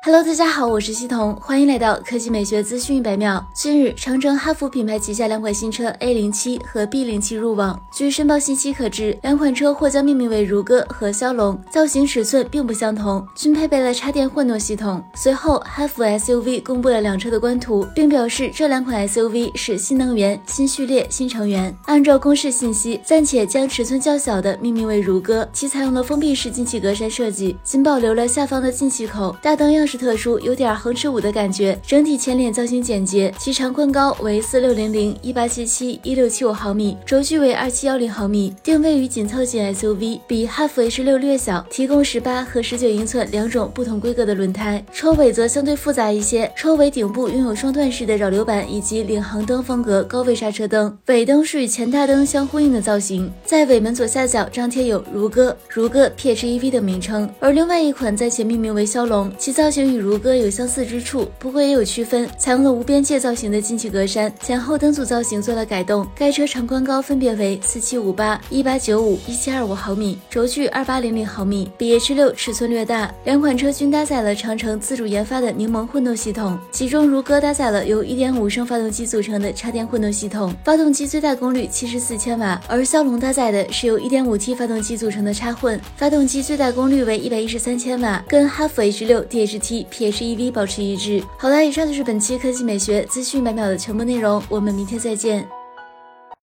Hello，大家好，我是西彤，欢迎来到科技美学资讯一百秒。近日，长城、哈弗品牌旗下两款新车 A 零七和 B 零七入网。据申报信息可知，两款车或将命名为如歌和骁龙，造型尺寸并不相同，均配备了插电混动系统。随后，哈弗 SUV 公布了两车的官图，并表示这两款 SUV 是新能源、新序列、新成员。按照公示信息，暂且将尺寸较小的命名为如歌，其采用了封闭式进气格栅设计，仅保留了下方的进气口，大灯样。是特殊，有点横尺五的感觉。整体前脸造型简洁，其长宽高为四六零零一八七七一六七五毫米，轴距为二七幺零毫米，定位于紧凑型 SUV，比哈弗 H 六略小，提供十八和十九英寸两种不同规格的轮胎。车尾则相对复杂一些，车尾顶部拥有双段式的扰流板以及领航灯风格高位刹车灯，尾灯是与前大灯相呼应的造型，在尾门左下角张贴有如歌、如歌 PHEV 的名称，而另外一款在前命名为骁龙，其造型。与如歌有相似之处，不过也有区分。采用了无边界造型的进气格栅，前后灯组造型做了改动。该车长宽高分别为四七五八、一八九五、一七二五毫米，轴距二八零零毫米，比 H 六尺寸略大。两款车均搭载了长城自主研发的柠檬混动系统，其中如歌搭载了由一点五升发动机组成的插电混动系统，发动机最大功率七十四千瓦；而骁龙搭载的是由一点五 T 发动机组成的插混，发动机最大功率为一百一十三千瓦，跟哈弗 H 六 DHT。PHEV 保持一致。好了，以上就是本期科技美学资讯百秒的全部内容，我们明天再见。